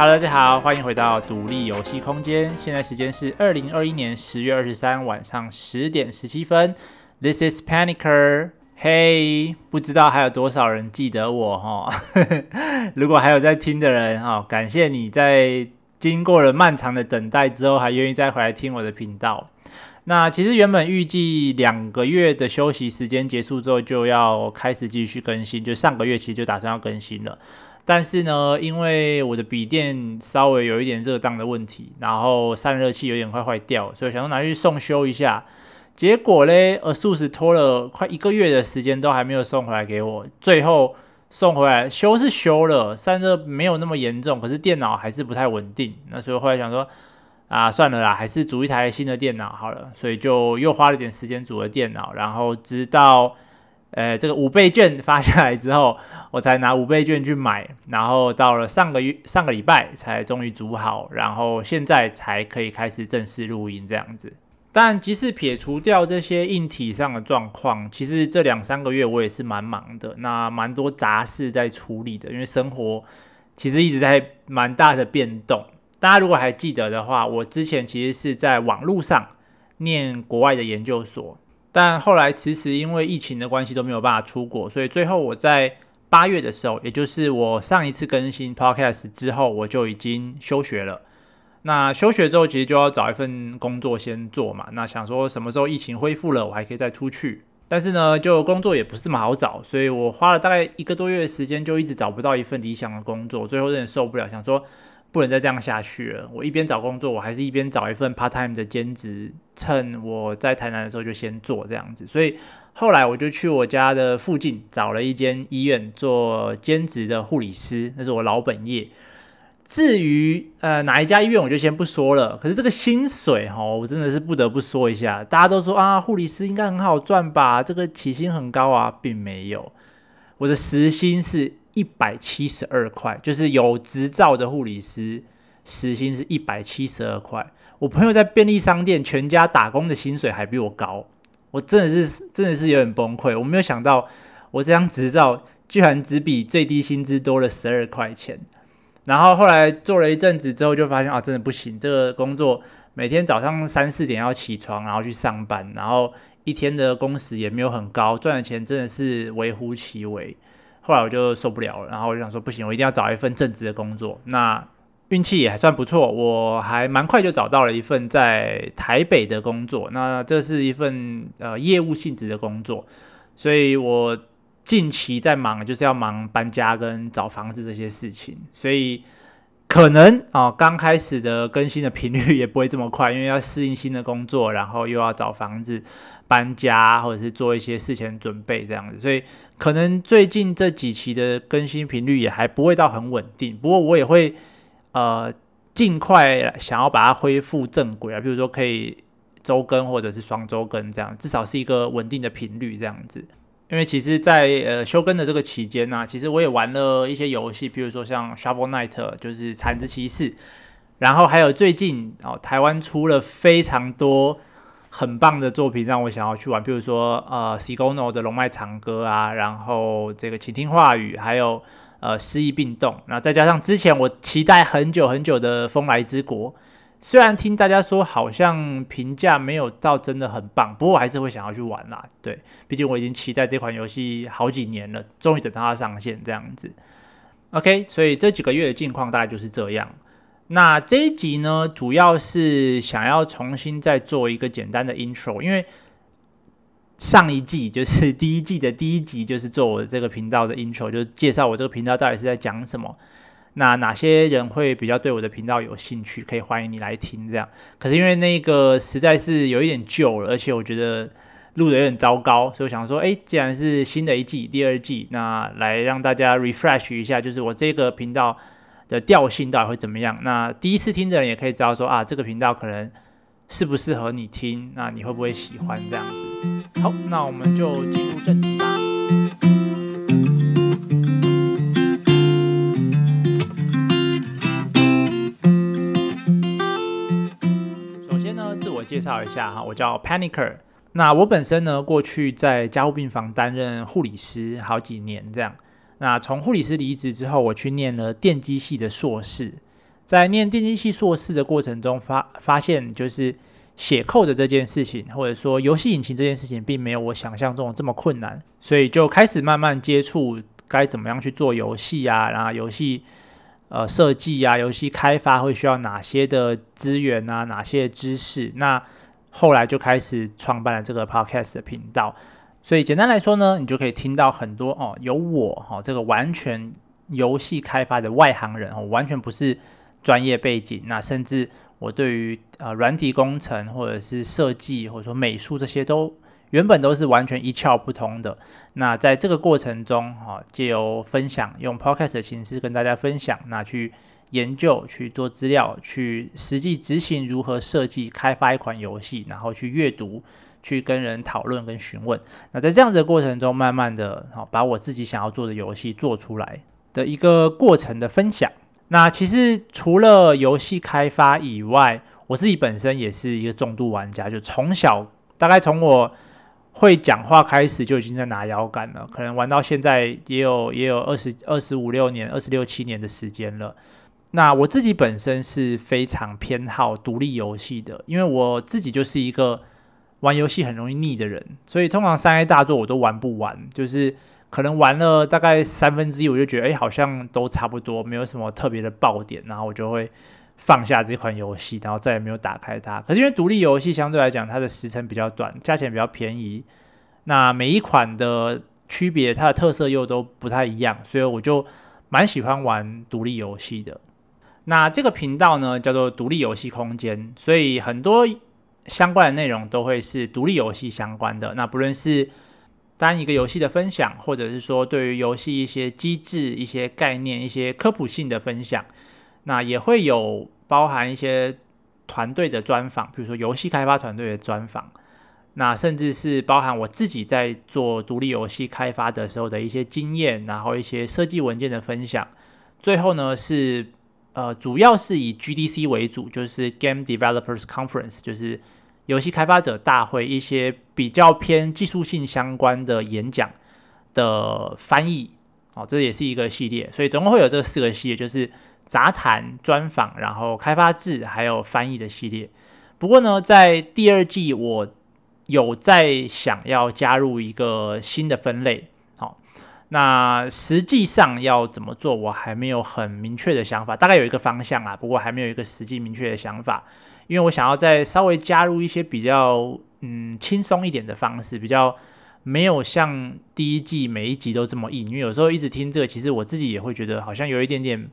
Hello，大家好，欢迎回到独立游戏空间。现在时间是二零二一年十月二十三晚上十点十七分。This is Panicer。嘿，不知道还有多少人记得我哈？如果还有在听的人哈，感谢你在经过了漫长的等待之后，还愿意再回来听我的频道。那其实原本预计两个月的休息时间结束之后，就要开始继续更新，就上个月其实就打算要更新了。但是呢，因为我的笔电稍微有一点热当的问题，然后散热器有点快坏掉，所以想说拿去送修一下。结果嘞，ASUS 拖了快一个月的时间都还没有送回来给我。最后送回来修是修了，散热没有那么严重，可是电脑还是不太稳定。那所以后来想说，啊，算了啦，还是组一台新的电脑好了。所以就又花了点时间组了电脑，然后直到。呃，这个五倍券发下来之后，我才拿五倍券去买，然后到了上个月上个礼拜才终于组好，然后现在才可以开始正式录音这样子。但即使撇除掉这些硬体上的状况，其实这两三个月我也是蛮忙的，那蛮多杂事在处理的，因为生活其实一直在蛮大的变动。大家如果还记得的话，我之前其实是在网络上念国外的研究所。但后来其实因为疫情的关系都没有办法出国，所以最后我在八月的时候，也就是我上一次更新 Podcast 之后，我就已经休学了。那休学之后，其实就要找一份工作先做嘛。那想说什么时候疫情恢复了，我还可以再出去。但是呢，就工作也不是这么好找，所以我花了大概一个多月的时间，就一直找不到一份理想的工作。最后有点受不了，想说。不能再这样下去了。我一边找工作，我还是一边找一份 part time 的兼职，趁我在台南的时候就先做这样子。所以后来我就去我家的附近找了一间医院做兼职的护理师，那是我老本业。至于呃哪一家医院，我就先不说了。可是这个薪水哈，我真的是不得不说一下。大家都说啊，护理师应该很好赚吧？这个起薪很高啊，并没有。我的时薪是。一百七十二块，就是有执照的护理师，时薪是一百七十二块。我朋友在便利商店全家打工的薪水还比我高，我真的是真的是有点崩溃。我没有想到，我这张执照居然只比最低薪资多了十二块钱。然后后来做了一阵子之后，就发现啊，真的不行，这个工作每天早上三四点要起床，然后去上班，然后一天的工时也没有很高，赚的钱真的是微乎其微。后来我就受不了了，然后我就想说不行，我一定要找一份正职的工作。那运气也还算不错，我还蛮快就找到了一份在台北的工作。那这是一份呃业务性质的工作，所以我近期在忙，就是要忙搬家跟找房子这些事情。所以可能啊，刚开始的更新的频率也不会这么快，因为要适应新的工作，然后又要找房子。搬家或者是做一些事前准备这样子，所以可能最近这几期的更新频率也还不会到很稳定。不过我也会呃尽快想要把它恢复正轨啊，比如说可以周更或者是双周更这样，至少是一个稳定的频率这样子。因为其实在，呃休更的这个期间呢、其实我也玩了一些游戏，比如说像 Shovel Knight 就是铲子骑士，然后还有最近哦台湾出了非常多。很棒的作品让我想要去玩，比如说呃，Sigono 的龙脉长歌啊，然后这个倾听话语，还有呃，失意并动，然后再加上之前我期待很久很久的风来之国，虽然听大家说好像评价没有到真的很棒，不过我还是会想要去玩啦。对，毕竟我已经期待这款游戏好几年了，终于等到它上线这样子。OK，所以这几个月的近况大概就是这样。那这一集呢，主要是想要重新再做一个简单的 intro，因为上一季就是第一季的第一集，就是做我这个频道的 intro，就介绍我这个频道到底是在讲什么。那哪些人会比较对我的频道有兴趣，可以欢迎你来听这样。可是因为那个实在是有一点旧了，而且我觉得录的有点糟糕，所以我想说，哎，既然是新的一季，第二季，那来让大家 refresh 一下，就是我这个频道。的调性到底会怎么样？那第一次听的人也可以知道说啊，这个频道可能适不适合你听，那你会不会喜欢这样子？好，那我们就进入正题吧。首先呢，自我介绍一下哈，我叫 Panicer。那我本身呢，过去在加护病房担任护理师好几年这样。那从护理师离职之后，我去念了电机系的硕士。在念电机系硕士的过程中发发现，就是写 code 的这件事情，或者说游戏引擎这件事情，并没有我想象中的这么困难，所以就开始慢慢接触该怎么样去做游戏啊，然后游戏呃设计啊，游戏开发会需要哪些的资源啊，哪些知识，那后来就开始创办了这个 podcast 的频道。所以简单来说呢，你就可以听到很多哦，有我哈、这个完全游戏开发的外行人哦，完全不是专业背景，那甚至我对于呃软体工程或者是设计或者说美术这些都原本都是完全一窍不通的。那在这个过程中哈、借由分享用 podcast 的形式跟大家分享，那去研究去做资料，去实际执行如何设计开发一款游戏，然后去阅读。去跟人讨论跟询问，那在这样子的过程中，慢慢的好把我自己想要做的游戏做出来的一个过程的分享。那其实除了游戏开发以外，我自己本身也是一个重度玩家，就从小大概从我会讲话开始就已经在拿摇杆了，可能玩到现在也有也有二十二十五六年、二十六七年的时间了。那我自己本身是非常偏好独立游戏的，因为我自己就是一个。玩游戏很容易腻的人，所以通常三 A 大作我都玩不完，就是可能玩了大概三分之一，我就觉得哎，好像都差不多，没有什么特别的爆点，然后我就会放下这款游戏，然后再也没有打开它。可是因为独立游戏相对来讲，它的时程比较短，价钱比较便宜，那每一款的区别，它的特色又都不太一样，所以我就蛮喜欢玩独立游戏的。那这个频道呢，叫做独立游戏空间，所以很多。相关的内容都会是独立游戏相关的。那不论是单一个游戏的分享，或者是说对于游戏一些机制、一些概念、一些科普性的分享，那也会有包含一些团队的专访，比如说游戏开发团队的专访，那甚至是包含我自己在做独立游戏开发的时候的一些经验，然后一些设计文件的分享。最后呢是。呃，主要是以 GDC 为主，就是 Game Developers Conference，就是游戏开发者大会一些比较偏技术性相关的演讲的翻译，哦，这也是一个系列，所以总共会有这四个系列，就是杂谈、专访，然后开发志，还有翻译的系列。不过呢，在第二季我有在想要加入一个新的分类。那实际上要怎么做，我还没有很明确的想法，大概有一个方向啊，不过还没有一个实际明确的想法，因为我想要再稍微加入一些比较嗯轻松一点的方式，比较没有像第一季每一集都这么硬，因为有时候一直听这个，其实我自己也会觉得好像有一点点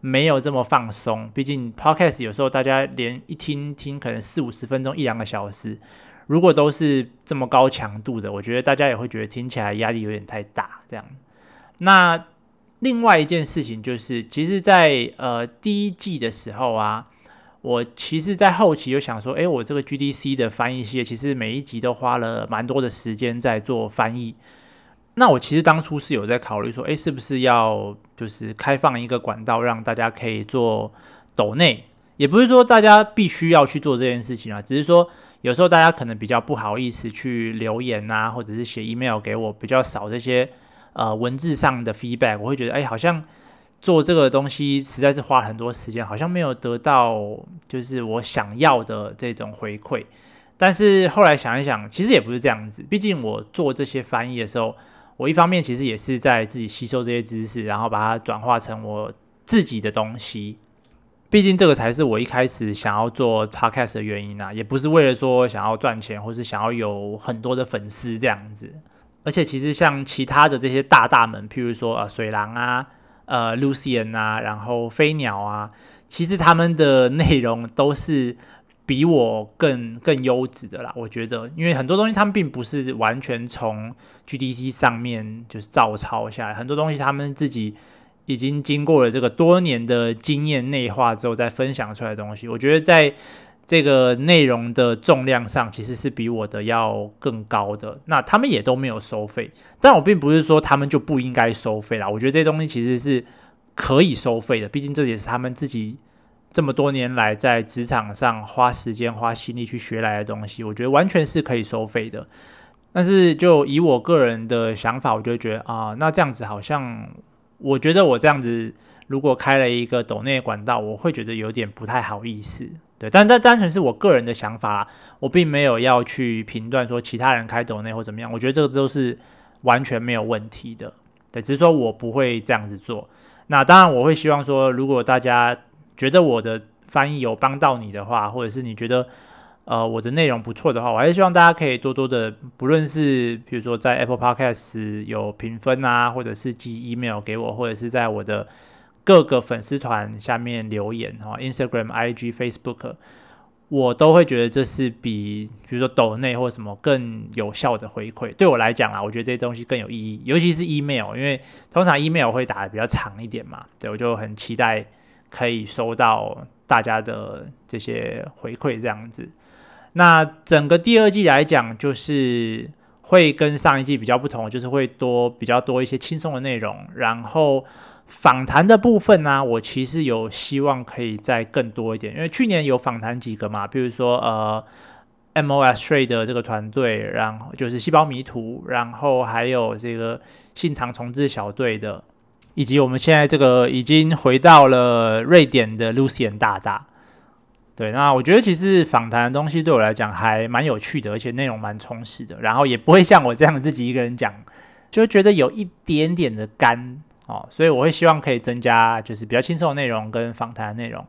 没有这么放松，毕竟 Podcast 有时候大家连一听听可能四五十分钟一两个小时。如果都是这么高强度的，我觉得大家也会觉得听起来压力有点太大。这样，那另外一件事情就是，其实在，呃第一季的时候啊，我其实，在后期就想说，诶，我这个 GDC 的翻译系列，其实每一集都花了蛮多的时间在做翻译。那我其实当初是有在考虑说，诶，是不是要就是开放一个管道，让大家可以做抖内，也不是说大家必须要去做这件事情啊，只是说。有时候大家可能比较不好意思去留言啊，或者是写 email 给我，比较少这些呃文字上的 feedback，我会觉得哎，好像做这个东西实在是花很多时间，好像没有得到就是我想要的这种回馈。但是后来想一想，其实也不是这样子，毕竟我做这些翻译的时候，我一方面其实也是在自己吸收这些知识，然后把它转化成我自己的东西。毕竟这个才是我一开始想要做 podcast 的原因啊，也不是为了说想要赚钱，或是想要有很多的粉丝这样子。而且其实像其他的这些大大们，譬如说呃水狼啊、呃 Lucian 啊，然后飞鸟啊，其实他们的内容都是比我更更优质的啦。我觉得，因为很多东西他们并不是完全从 GDC 上面就是照抄下来，很多东西他们自己。已经经过了这个多年的经验内化之后，再分享出来的东西，我觉得在这个内容的重量上，其实是比我的要更高的。那他们也都没有收费，但我并不是说他们就不应该收费啦。我觉得这东西其实是可以收费的，毕竟这也是他们自己这么多年来在职场上花时间花心力去学来的东西，我觉得完全是可以收费的。但是就以我个人的想法，我就觉得啊，那这样子好像。我觉得我这样子如果开了一个抖内管道，我会觉得有点不太好意思。对，但这单纯是我个人的想法，我并没有要去评断说其他人开抖内或怎么样，我觉得这个都是完全没有问题的。对，只是说我不会这样子做。那当然，我会希望说，如果大家觉得我的翻译有帮到你的话，或者是你觉得呃我的内容不错的话，我还是希望大家可以多多的，不论是比如说在 Apple Podcast 有评分啊，或者是寄 email 给我，或者是在我的各个粉丝团下面留言哈，Instagram、IG、Facebook，我都会觉得这是比比如说抖内或什么更有效的回馈。对我来讲啊，我觉得这些东西更有意义，尤其是 email，因为通常 email 会打的比较长一点嘛。对，我就很期待可以收到大家的这些回馈这样子。那整个第二季来讲，就是会跟上一季比较不同，就是会多比较多一些轻松的内容，然后。访谈的部分呢、我其实有希望可以再更多一点，因为去年有访谈几个嘛，比如说呃，MOS Trade 的这个团队，然后就是细胞迷途，然后还有这个信长重置小队的，以及我们现在这个已经回到了瑞典的 Lucien 大大。对，那我觉得其实访谈的东西对我来讲还蛮有趣的，而且内容蛮充实的，然后也不会像我这样自己一个人讲，就觉得有一点点的干。哦，所以我会希望可以增加就是比较轻松的内容跟访谈的内容。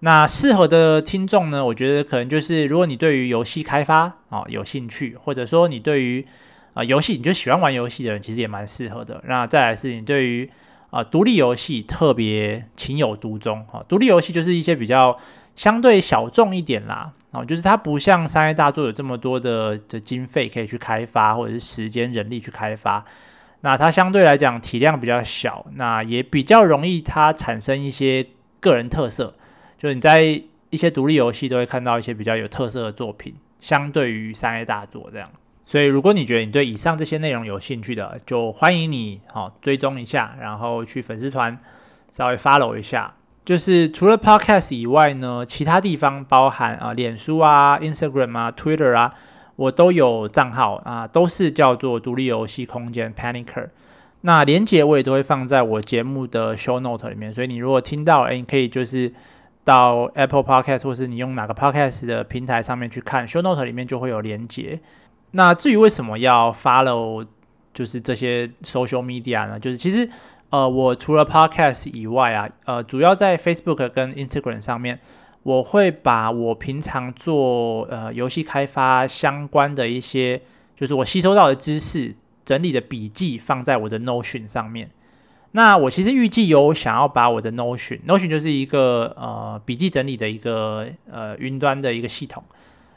那适合的听众呢，我觉得可能就是如果你对于游戏开发啊、哦、有兴趣，或者说你对于啊、游戏你就喜欢玩游戏的人，其实也蛮适合的。那再来是你对于啊、独立游戏特别情有独钟啊，独立游戏就是一些比较相对小众一点啦，哦，就是它不像三 A 大作有这么多的的经费可以去开发，或者是时间人力去开发。那它相对来讲体量比较小，那也比较容易它产生一些个人特色，就是你在一些独立游戏都会看到一些比较有特色的作品，相对于三 A 大作这样。所以如果你觉得你对以上这些内容有兴趣的，就欢迎你好、哦、追踪一下，然后去粉丝团稍微 follow 一下。就是除了 Podcast 以外呢，其他地方包含啊脸书啊、Instagram 啊、Twitter 啊。我都有账号啊，都是叫做独立游戏空间 Panicer。那连接我也都会放在我节目的 Show Note 里面，所以你如果听到，诶，你可以就是到 Apple Podcast 或是你用哪个 Podcast 的平台上面去看 Show Note 里面就会有连接。那至于为什么要 follow 就是这些 Social Media 呢？就是其实呃，我除了 Podcast 以外啊，呃，主要在 Facebook 跟 Instagram 上面。我会把我平常做呃游戏开发相关的一些，就是我吸收到的知识整理的笔记放在我的 Notion 上面。那我其实预计有想要把我的 Notion，Notion 就是一个呃笔记整理的一个呃云端的一个系统。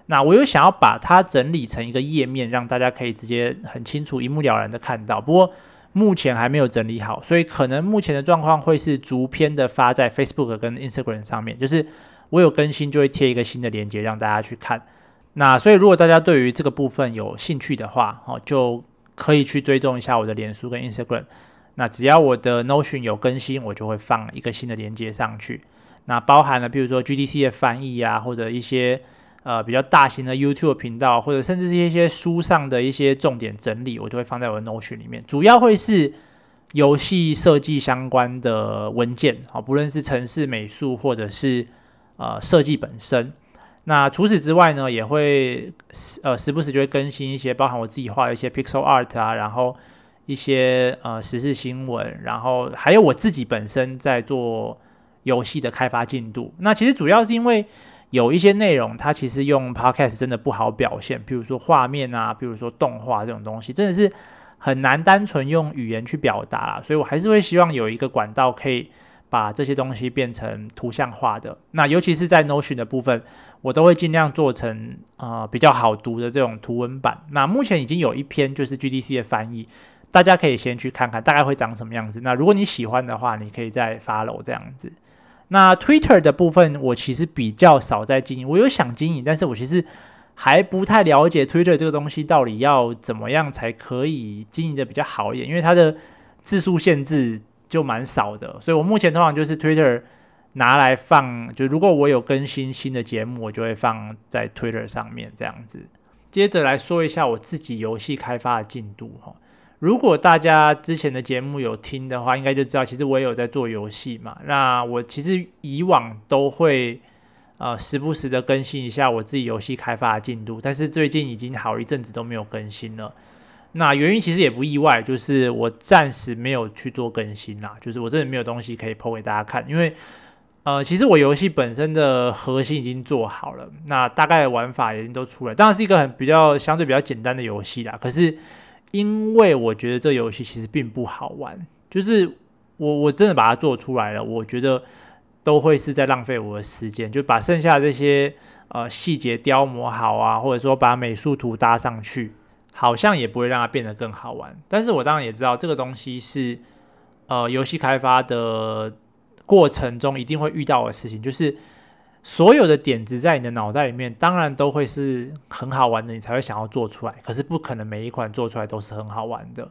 那我有想要把它整理成一个页面，让大家可以直接很清楚、一目了然的看到。不过目前还没有整理好，所以可能目前的状况会是逐篇的发在 Facebook 跟 Instagram 上面，就是。我有更新就会贴一个新的链接让大家去看。那所以如果大家对于这个部分有兴趣的话，哦，就可以去追踪一下我的脸书跟 Instagram。那只要我的 Notion 有更新，我就会放一个新的链接上去。那包含了比如说 GDC 的翻译啊，或者一些呃比较大型的 YouTube 频道，或者甚至是一些书上的一些重点整理，我就会放在我的 Notion 里面。主要会是游戏设计相关的文件，好，不论是城市美术或者是。呃，设计本身。那除此之外呢，也会呃时不时就会更新一些，包含我自己画的一些 pixel art 啊，然后一些呃时事新闻，然后还有我自己本身在做游戏的开发进度。那其实主要是因为有一些内容，它其实用 podcast 真的不好表现，比如说画面啊，比如说动画这种东西，真的是很难单纯用语言去表达。所以我还是会希望有一个管道可以。把这些东西变成图像化的，那尤其是在 Notion 的部分，我都会尽量做成啊、呃、比较好读的这种图文版。那目前已经有一篇就是 GDC 的翻译，大家可以先去看看，大概会长什么样子。那如果你喜欢的话，你可以再 follow 这样子。那 Twitter 的部分，我其实比较少在经营，我有想经营，但是我其实还不太了解 Twitter 这个东西到底要怎么样才可以经营的比较好一点，因为它的字数限制。就蛮少的，所以我目前通常就是 Twitter 拿来放，就如果我有更新新的节目，我就会放在 Twitter 上面这样子。接着来说一下我自己游戏开发的进度哈。如果大家之前的节目有听的话，应该就知道，其实我也有在做游戏嘛。那我其实以往都会呃时不时的更新一下我自己游戏开发的进度，但是最近已经好一阵子都没有更新了。那原因其实也不意外，就是我暂时没有去做更新啦，就是我真的没有东西可以 po 给大家看，因为呃其实我游戏本身的核心已经做好了，那大概玩法已经都出来，当然是一个很比较相对比较简单的游戏啦，可是。因为我觉得这游戏其实并不好玩，就是我我真的把它做出来了，我觉得都会是在浪费我的时间，就把剩下这些呃细节雕磨好啊，或者说把美术图搭上去，好像也不会让它变得更好玩。但是我当然也知道这个东西是呃游戏开发的过程中一定会遇到的事情，就是。所有的点子在你的脑袋里面，当然都会是很好玩的，你才会想要做出来。可是不可能每一款做出来都是很好玩的，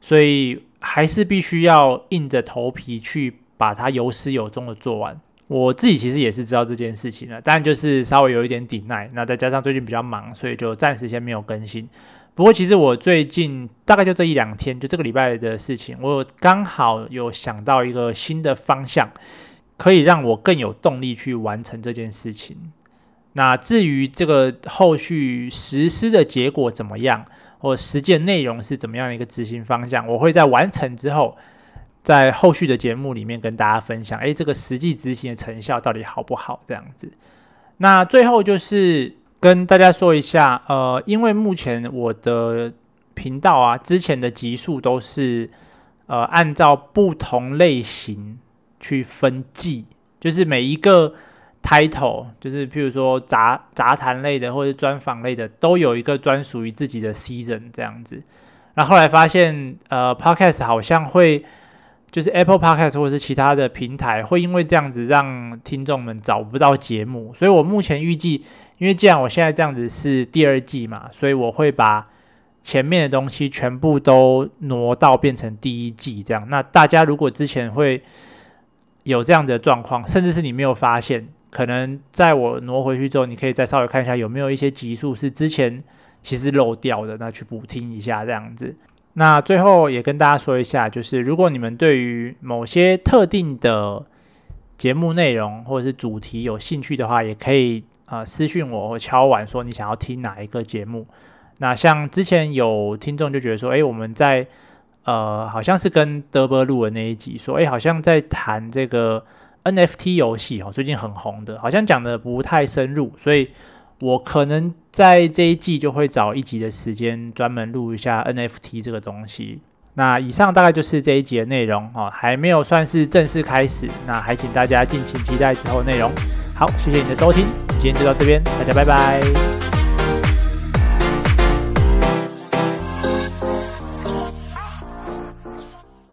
所以还是必须要硬着头皮去把它有始有终的做完。我自己其实也是知道这件事情的，但就是稍微有一点抵赖。那再加上最近比较忙，所以就暂时先没有更新。不过其实我最近大概就这一两天，就这个礼拜的事情，我刚好有想到一个新的方向。可以让我更有动力去完成这件事情。那至于这个后续实施的结果怎么样，或实践内容是怎么样的一个执行方向，我会在完成之后，在后续的节目里面跟大家分享。诶，这个实际执行的成效到底好不好？这样子。那最后就是跟大家说一下，呃，因为目前我的频道啊，之前的集数都是呃按照不同类型。去分季，就是每一个 title，就是譬如说杂杂谈类的或者专访类的，都有一个专属于自己的 season 这样子。然后后来发现，呃，podcast 好像会，就是 Apple Podcast 或者是其他的平台，会因为这样子让听众们找不到节目。所以我目前预计，因为既然我现在这样子是第二季嘛，所以我会把前面的东西全部都挪到变成第一季这样。那大家如果之前会有这样子的状况，甚至是你没有发现，可能在我挪回去之后，你可以再稍微看一下有没有一些集数是之前其实漏掉的，那去补听一下这样子。那最后也跟大家说一下，就是如果你们对于某些特定的节目内容或者是主题有兴趣的话，也可以啊、呃、私讯我或敲碗说你想要听哪一个节目。那像之前有听众就觉得说，诶，我们在呃，好像是跟德波录的那一集说，诶，好像在谈这个 NFT 游戏哦，最近很红的，好像讲的不太深入，所以我可能在这一季就会找一集的时间专门录一下 NFT 这个东西。那以上大概就是这一集的内容哦，还没有算是正式开始，那还请大家敬请期待之后内容。好，谢谢你的收听，今天就到这边，大家拜拜。